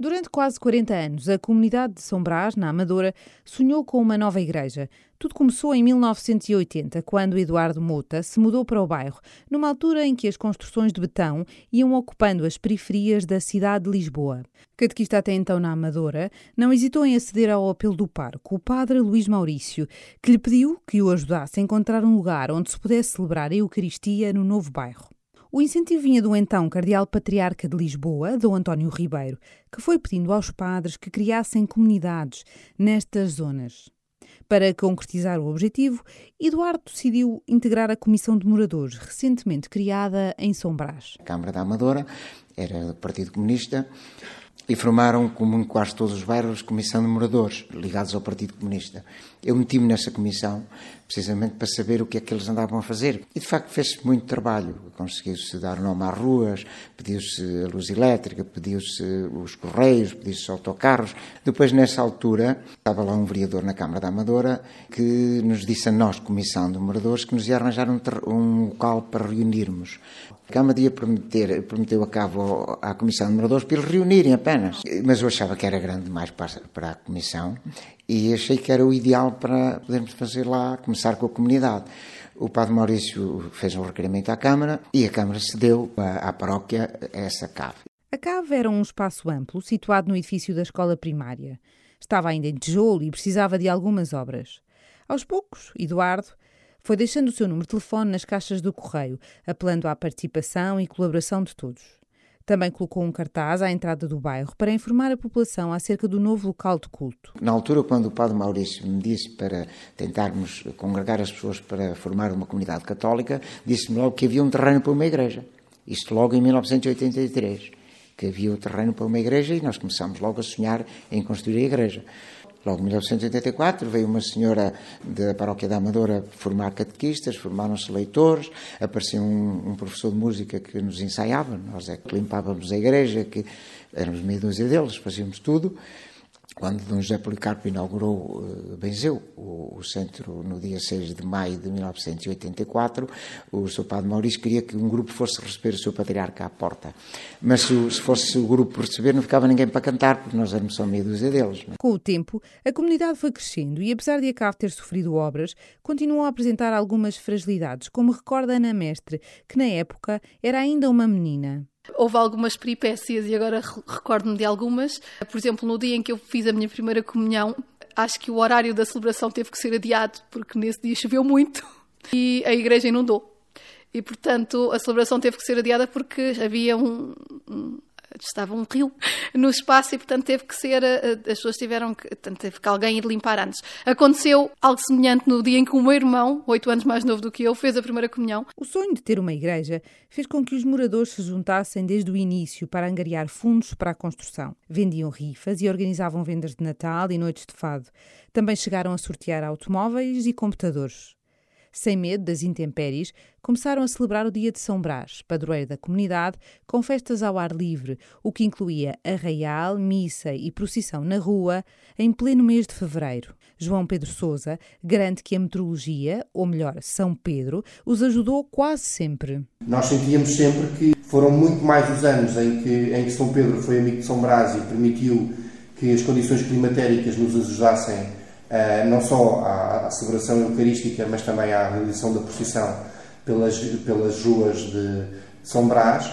Durante quase 40 anos, a comunidade de São Brás, na Amadora, sonhou com uma nova igreja. Tudo começou em 1980, quando Eduardo Mota se mudou para o bairro, numa altura em que as construções de betão iam ocupando as periferias da cidade de Lisboa. Catequista até então na Amadora, não hesitou em aceder ao apelo do parco, o padre Luís Maurício, que lhe pediu que o ajudasse a encontrar um lugar onde se pudesse celebrar a Eucaristia no novo bairro. O incentivo vinha do então Cardeal Patriarca de Lisboa, Dom António Ribeiro, que foi pedindo aos padres que criassem comunidades nestas zonas. Para concretizar o objetivo, Eduardo decidiu integrar a Comissão de Moradores, recentemente criada em São Brás. A Câmara da Amadora era do Partido Comunista e formaram, como em quase todos os bairros, comissão de moradores ligados ao Partido Comunista. Eu meti-me nessa comissão precisamente para saber o que é que eles andavam a fazer. E de facto fez-se muito trabalho. Conseguiu-se dar nome às ruas, pediu-se a luz elétrica, pediu-se os correios, pediu-se autocarros. Depois, nessa altura, estava lá um vereador na Câmara da Amadora que nos disse a nós, comissão de moradores, que nos ia arranjar um, um local para reunirmos. A Câmara ia prometer, prometeu a cabo à Comissão de Moradores para eles reunirem apenas. Mas eu achava que era grande demais para, para a Comissão e achei que era o ideal para podermos fazer lá, começar com a comunidade. O Padre Maurício fez um requerimento à Câmara e a Câmara cedeu à, à paróquia essa cave. A cave era um espaço amplo, situado no edifício da escola primária. Estava ainda em tijolo e precisava de algumas obras. Aos poucos, Eduardo foi deixando o seu número de telefone nas caixas do correio, apelando à participação e colaboração de todos. Também colocou um cartaz à entrada do bairro para informar a população acerca do novo local de culto. Na altura, quando o Padre Maurício me disse para tentarmos congregar as pessoas para formar uma comunidade católica, disse-me logo que havia um terreno para uma igreja. Isto logo em 1983 que havia o terreno para uma igreja e nós começámos logo a sonhar em construir a igreja. Logo em 1984 veio uma senhora da paróquia da Amadora formar catequistas, formaram-se leitores, apareceu um, um, professor de música que nos ensaiava, nós é que limpávamos a igreja, que éramos meia dúzia deles, fazíamos tudo. Quando Dom José Policarpo inaugurou uh, Benzeu, o, centro, no dia 6 de maio de 1984, o Sr. Padre Maurício queria que um grupo fosse receber o seu patriarca à porta. Mas se, se fosse o grupo receber, não ficava ninguém para cantar, porque nós éramos só meia dúzia deles. É? Com o tempo, a comunidade foi crescendo e, apesar de a CAV ter sofrido obras, continuou a apresentar algumas fragilidades, como recorda Ana Mestre, que na época era ainda uma menina. Houve algumas peripécias e agora recordo-me de algumas. Por exemplo, no dia em que eu fiz a minha primeira comunhão, acho que o horário da celebração teve que ser adiado, porque nesse dia choveu muito e a igreja inundou. E, portanto, a celebração teve que ser adiada porque havia um, estava um rio no espaço e, portanto, teve que ser, eh, as pessoas tiveram que, portanto, teve que alguém ir limpar antes. Aconteceu algo semelhante no dia em que o meu irmão, oito anos mais novo do que eu, fez a primeira comunhão. O sonho de ter uma igreja fez com que os moradores se juntassem desde o início para angariar fundos para a construção. Vendiam rifas e organizavam vendas de Natal e noites de fado. Também chegaram a sortear automóveis e computadores sem medo das intempéries, começaram a celebrar o dia de São Brás, padroeiro da comunidade, com festas ao ar livre, o que incluía arraial, missa e procissão na rua, em pleno mês de fevereiro. João Pedro Sousa garante que a meteorologia, ou melhor, São Pedro, os ajudou quase sempre. Nós sentíamos sempre que foram muito mais os anos em que, em que São Pedro foi amigo de São Brás e permitiu que as condições climatéricas nos ajudassem não só à, à, celebração eucarística, mas também à realização da procissão pelas, pelas ruas de São Brás,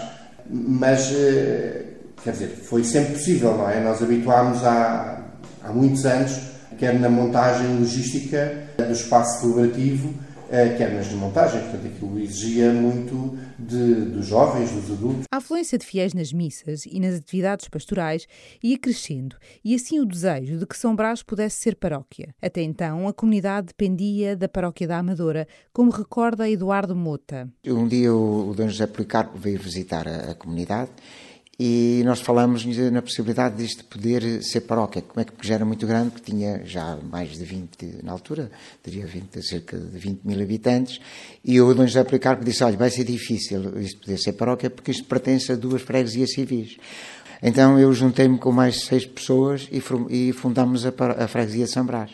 mas, uh, quer dizer, foi sempre possível, não é? Nós habituámos há, há muitos anos, quer na montagem logística do espaço celebrativo, quer é nas montagens, portanto aquilo exigia muito de, dos jovens, dos adultos. A afluência de fiéis nas missas e nas atividades pastorais ia crescendo e assim o desejo de que São Brás pudesse ser paróquia. Até então a comunidade dependia da paróquia da Amadora, como recorda Eduardo Mota. Um dia o, o Dom José Policarpo veio visitar a, a comunidade e nós falamos na possibilidade disto poder ser paróquia, como é que já era muito grande, que tinha já mais de 20, na altura, teria 20, cerca de 20 mil habitantes, e o Dom José Policarpo disse, olha, vai ser difícil isto poder ser paróquia, porque isto pertence a duas freguesias civis. Então eu juntei-me com mais seis pessoas e fundámos a freguesia de São Brás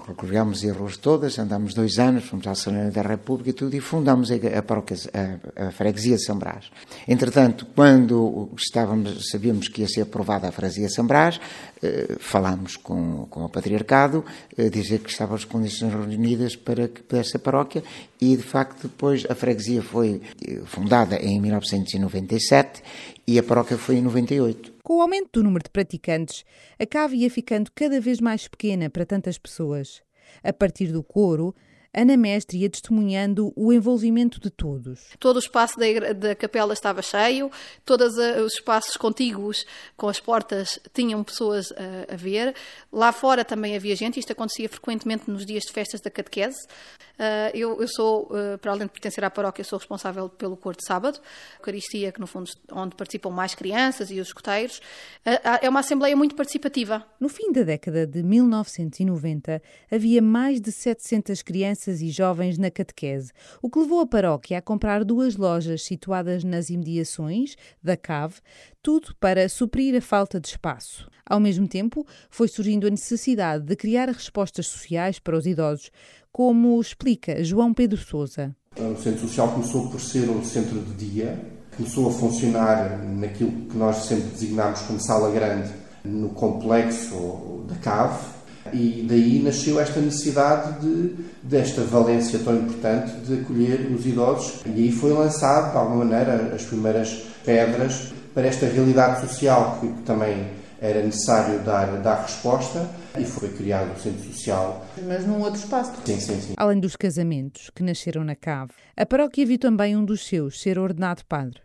recorremos ruas todas, andámos dois anos, fomos à Assembleia da República e tudo, e fundámos a, a, a, a freguesia de São Brás. Entretanto, quando estávamos, sabíamos que ia ser aprovada a freguesia de São Brás, eh, falámos com, com o Patriarcado, eh, dizer que estavam as condições reunidas para que pudesse ser paróquia, e de facto depois a freguesia foi eh, fundada em 1997 e a paróquia foi em 98. Com o aumento do número de praticantes, a cave ia ficando cada vez mais pequena para tantas pessoas. A partir do coro, Ana Mestre ia testemunhando o envolvimento de todos. Todo o espaço da, da capela estava cheio, todos os espaços contíguos com as portas tinham pessoas a, a, ver. Lá fora também havia gente, isto acontecia frequentemente nos dias de festas da catequese. Uh, eu, eu, sou, para além de pertencer à paróquia, sou responsável pelo cor de sábado, Eucaristia, que no fundo onde participam mais crianças e os escuteiros. Uh, é uma assembleia muito participativa. No fim da década de 1990, havia mais de 700 crianças crianças e jovens na catequese, o que levou a paróquia a comprar duas lojas situadas nas imediações da cave, tudo para suprir a falta de espaço. Ao mesmo tempo, foi surgindo a necessidade de criar respostas sociais para os idosos, como explica João Pedro Souza. O Centro Social começou por ser um centro de dia, começou a funcionar naquilo que nós sempre designámos como sala grande, no complexo da cave, e daí nasceu esta necessidade de, desta valência tão importante de acolher os idosos. E aí foi lançado, de alguma maneira, as primeiras pedras para esta realidade social que, que também era necessário dar, dar resposta e foi criado o Centro Social. Mas num outro espaço. Sim, sim, sim. Além dos casamentos que nasceram na cave, a paróquia viu também um dos seus ser ordenado padre.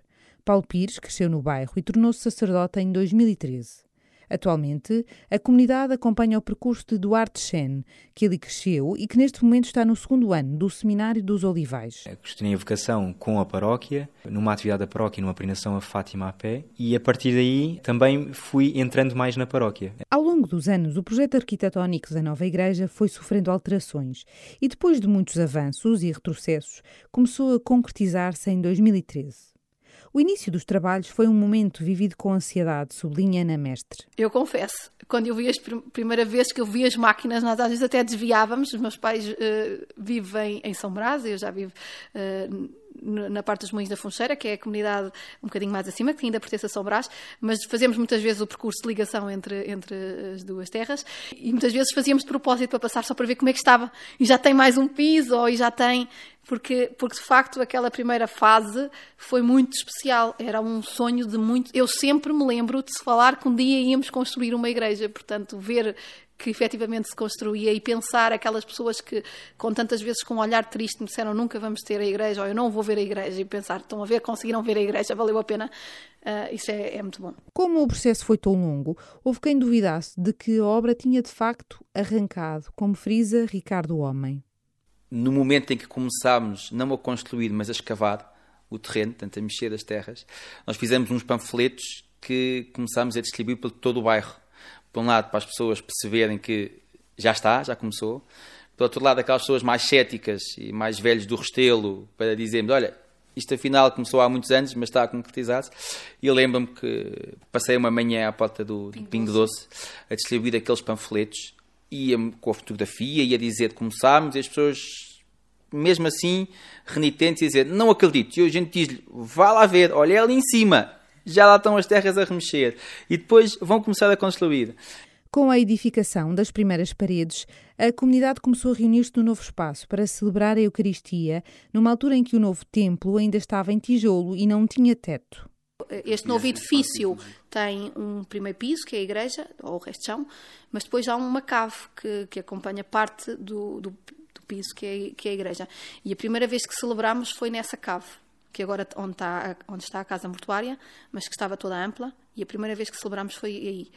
Paulo Pires cresceu no bairro e tornou-se sacerdote em 2013. Atualmente, a comunidade acompanha o percurso de Duarte Chen, que ali cresceu e que neste momento está no segundo ano do Seminário dos Olivais. Questionei a vocação com a paróquia, numa atividade da paróquia, numa peregrinação a Fátima a pé, e a partir daí também fui entrando mais na paróquia. Ao longo dos anos, o projeto arquitetónico da nova igreja foi sofrendo alterações e, depois de muitos avanços e retrocessos, começou a concretizar-se em 2013. O início dos trabalhos foi um momento vivido com ansiedade, sublinha Ana Mestre. Eu confesso, quando eu vi a primeira vez que eu vi as máquinas, nós às vezes até desviávamos. Os meus pais uh, vivem em São Brás, eu já vivo uh, na parte dos Moinhos da Funcheira, que é a comunidade um bocadinho mais acima, que ainda pertence a São Brás, mas fazemos muitas vezes o percurso de ligação entre, entre as duas terras e muitas vezes fazíamos de propósito para passar só para ver como é que estava. E já tem mais um piso, ou já tem. Porque, porque de facto aquela primeira fase foi muito especial. Era um sonho de muito. Eu sempre me lembro de se falar que um dia íamos construir uma igreja, portanto, ver que efetivamente se construía e pensar aquelas pessoas que, com tantas vezes com um olhar triste, me disseram nunca vamos ter a igreja ou eu não vou ver a igreja e pensar, estão a ver, conseguiram ver a igreja, valeu a pena. Uh, isso é, é, muito bom. Como o processo foi tão longo, houve quem duvidasse de que a obra tinha de facto arrancado, como frisa Ricardo Homem. No momento em que começámos, não a construir, mas a escavar o terreno, tanto a mexer as terras, nós fizemos uns panfletos que começámos a distribuir por todo o bairro por um lado, para as pessoas perceberem que já está, já começou. Por outro lado, aquelas pessoas mais céticas e mais velhos do Restelo, para dizermos, olha, isto afinal começou há muitos anos, mas está a concretizar-se. E eu lembro-me que passei uma manhã à porta do, do Pingo Doce a distribuir aqueles panfletos, ia com a fotografia, ia dizer começámos, e as pessoas, mesmo assim, renitentes, iam dizer, não acredito. E a gente diz-lhe, vá lá ver, olha ali em cima, já lá estão as terras a remexer e depois vão começar a construir. Com a edificação das primeiras paredes, a comunidade começou a reunir-se no novo espaço para celebrar a Eucaristia, numa altura em que o novo templo ainda estava em tijolo e não tinha teto. Este novo edifício tem um primeiro piso, que é a igreja, ou o resto de chão, mas depois há uma cave que, que acompanha parte do, do, do piso, que é, que é a igreja. E a primeira vez que celebramos foi nessa cave que agora onde está, onde está a casa mortuária, mas que estava toda ampla, e a primeira vez que celebramos foi aí.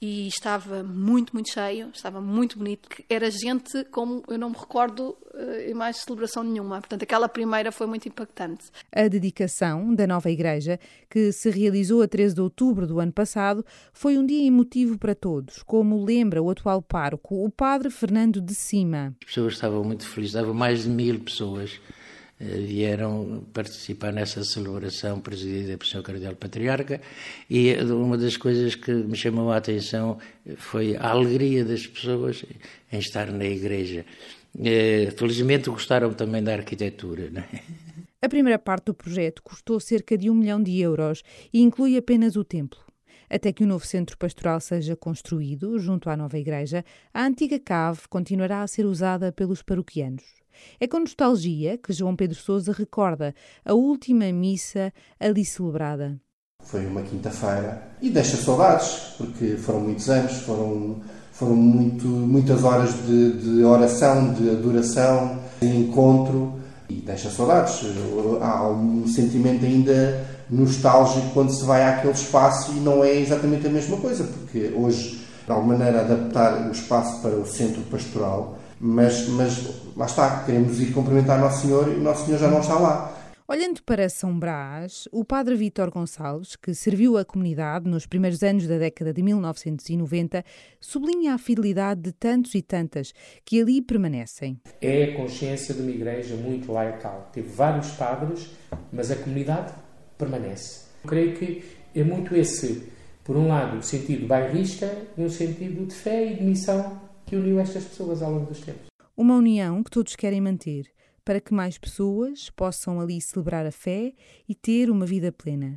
E estava muito, muito cheio, estava muito bonito. Era gente como eu não me recordo uh, em mais celebração nenhuma. Portanto, aquela primeira foi muito impactante. A dedicação da nova igreja, que se realizou a 13 de outubro do ano passado, foi um dia emotivo para todos, como lembra o atual pároco, o padre Fernando de Cima. As pessoas estavam muito felizes, estavam mais de mil pessoas vieram participar nessa celebração presidida pelo Sr. Cardeal Patriarca e uma das coisas que me chamou a atenção foi a alegria das pessoas em estar na igreja. Felizmente gostaram também da arquitetura. Não é? A primeira parte do projeto custou cerca de um milhão de euros e inclui apenas o templo. Até que o novo centro pastoral seja construído, junto à nova igreja, a antiga cave continuará a ser usada pelos paroquianos. É com nostalgia que João Pedro Sousa recorda a última missa ali celebrada. Foi uma quinta-feira e deixa saudades, porque foram muitos anos, foram, foram muito, muitas horas de, de oração, de adoração, de encontro e deixa saudades. Há um sentimento ainda nostálgico quando se vai àquele espaço e não é exatamente a mesma coisa, porque hoje, de alguma maneira, adaptar o espaço para o centro pastoral, mas, mas lá está, queremos ir cumprimentar Nosso Senhor e Nosso Senhor já não está lá. Olhando para São Brás, o padre Vítor Gonçalves, que serviu a comunidade nos primeiros anos da década de 1990, sublinha a fidelidade de tantos e tantas que ali permanecem. É a consciência de uma igreja muito laical. Teve vários padres, mas a comunidade permanece. Eu creio que é muito esse, por um lado, o sentido bairrista e um sentido de fé e de missão que uniu estas pessoas ao longo dos tempos. Uma união que todos querem manter para que mais pessoas possam ali celebrar a fé e ter uma vida plena.